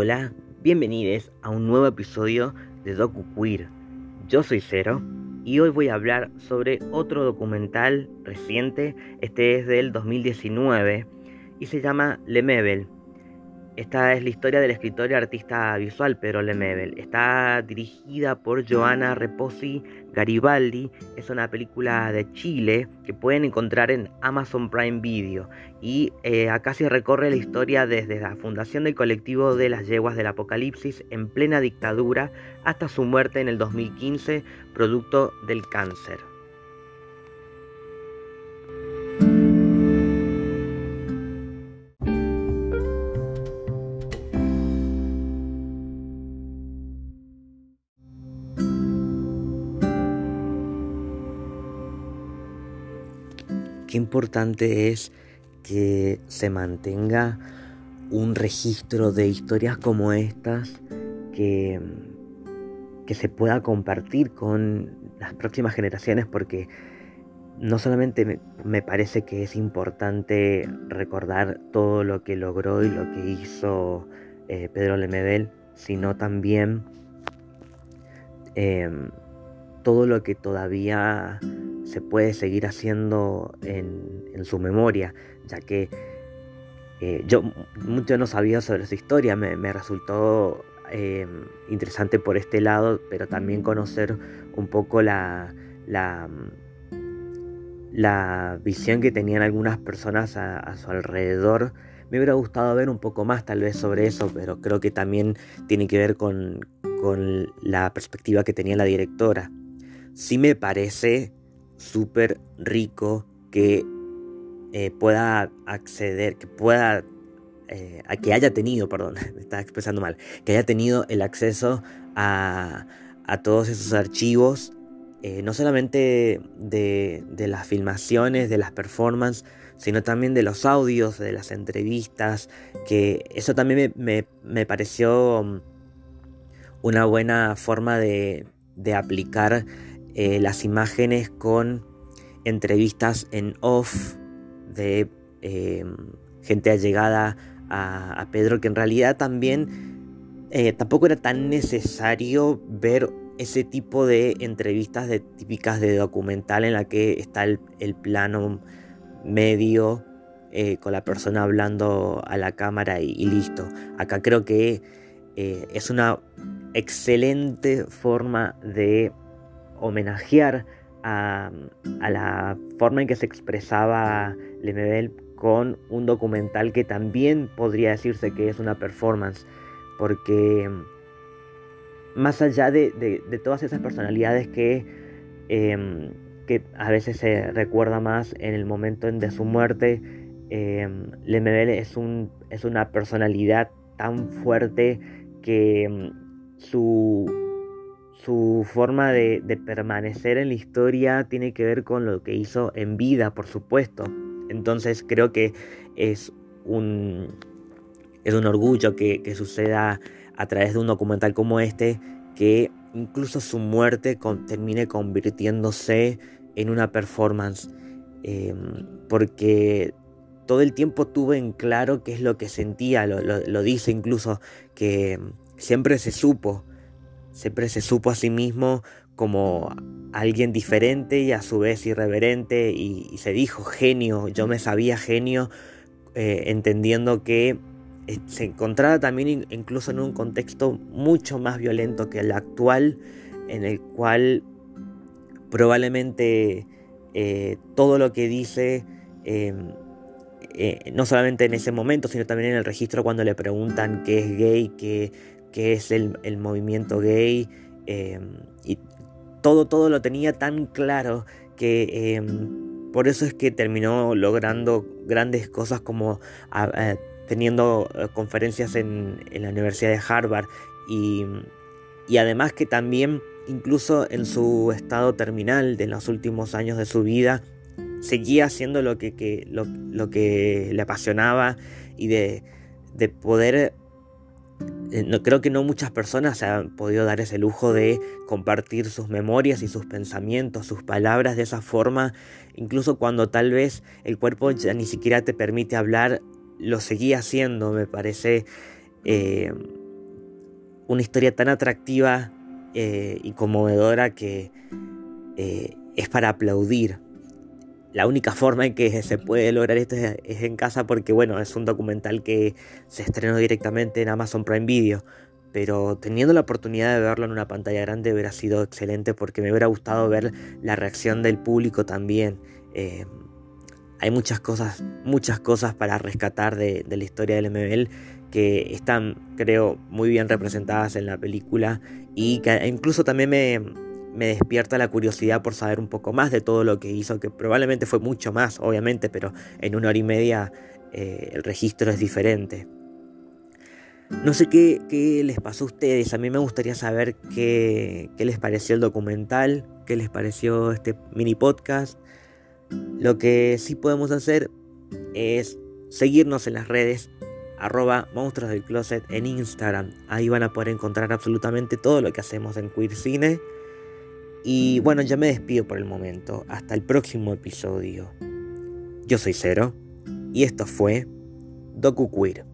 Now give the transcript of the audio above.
Hola, bienvenidos a un nuevo episodio de Docu Queer. Yo soy Cero y hoy voy a hablar sobre otro documental reciente, este es del 2019 y se llama Le Mebel, esta es la historia del escritor y artista visual Pedro Lemebel. Está dirigida por Joana Reposi Garibaldi. Es una película de Chile que pueden encontrar en Amazon Prime Video. Y eh, acá se recorre la historia desde la fundación del colectivo de las yeguas del apocalipsis en plena dictadura hasta su muerte en el 2015, producto del cáncer. Qué importante es que se mantenga un registro de historias como estas que, que se pueda compartir con las próximas generaciones porque no solamente me, parece que es importante recordar todo lo que logró y lo que hizo eh, Pedro Lemebel, sino también em, todo lo que todavía se puede seguir haciendo en, su memoria, ya que eh, yo mucho no sabía sobre su historia, me, resultó em, interesante por este lado, pero también conocer un poco la, visión que tenían algunas personas a, su alrededor. Me hubiera gustado ver un poco más tal vez sobre eso, pero creo que también tiene que ver con, con la perspectiva que tenía la directora. Sí me parece súper rico que eh, pueda acceder, que pueda, eh, que haya tenido, perdón, me estaba expresando mal, que haya tenido el acceso a, a todos esos archivos, eh, no solamente de, de, las filmaciones, de las performances, sino también de los audios, de las entrevistas, que eso también me, me, pareció mm, una buena forma de, de aplicar eh, las imágenes con entrevistas en off de eh, gente allegada a, Pedro, que en realidad también eh, tampoco era tan necesario ver ese tipo de entrevistas de, típicas de documental en la que está el, plano medio con la persona hablando a la cámara y listo. Acá creo que es una excelente forma de homenajear a, la forma en que se expresaba Lemebel con un documental que también podría decirse que es una performance, porque más allá de, todas esas personalidades que, em, que a veces se recuerda más en el momento de su muerte, eh, Lemebel es una personalidad tan fuerte que em, su su forma de, permanecer en la historia tiene que ver con lo que hizo en vida, por supuesto. Entonces creo que es un, es un orgullo que, suceda a través de un documental como este, que incluso su muerte termine convirtiéndose en una performance. Em, porque todo el tiempo tuve en claro qué es lo que sentía, lo dice incluso, que siempre se supo Siempre se supo a sí mismo como alguien diferente y a su vez irreverente y, se dijo genio, yo me sabía genio, eh, entendiendo que eh, se encontraba también incluso en un contexto mucho más violento que el actual, en el cual probablemente eh, todo lo que dice, em, no solamente en ese momento, sino también en el registro cuando le preguntan qué es gay, qué que es el, movimiento gay, em, y todo, todo lo tenía tan claro que em, por eso es que terminó logrando grandes cosas como teniendo eh, conferencias en, la Universidad de Harvard y, además que también incluso en su estado terminal de los últimos años de su vida seguía haciendo lo que, lo, que le apasionaba y de, de poder no, creo que no muchas personas se han podido dar ese lujo de compartir sus memorias y sus pensamientos, sus palabras de esa forma, incluso cuando tal vez el cuerpo ya ni siquiera te permite hablar, lo seguía haciendo, me parece eh, una historia tan atractiva eh, y conmovedora que eh, es para aplaudir. La única forma en que se puede lograr esto es, en casa porque bueno, es un documental que se estrenó directamente en Amazon Prime Video. Pero teniendo la oportunidad de verlo en una pantalla grande hubiera sido excelente porque me hubiera gustado ver la reacción del público también. Eh, hay muchas cosas, muchas cosas para rescatar de, la historia del MBL que están, creo, muy bien representadas en la película y que incluso también me, despierta la curiosidad por saber un poco más de todo lo que hizo, que probablemente fue mucho más, obviamente, pero en una hora y media eh, el registro es diferente. No sé qué, qué, les pasó a ustedes, a mí me gustaría saber qué, qué les pareció el documental, qué les pareció este mini podcast. Lo que sí podemos hacer es seguirnos en las redes arroba monstruos del closet en Instagram. Ahí van a poder encontrar absolutamente todo lo que hacemos en Queer Cine. Y bueno, ya me despido por el momento. Hasta el próximo episodio. Yo soy Cero y esto fue Doku Queer.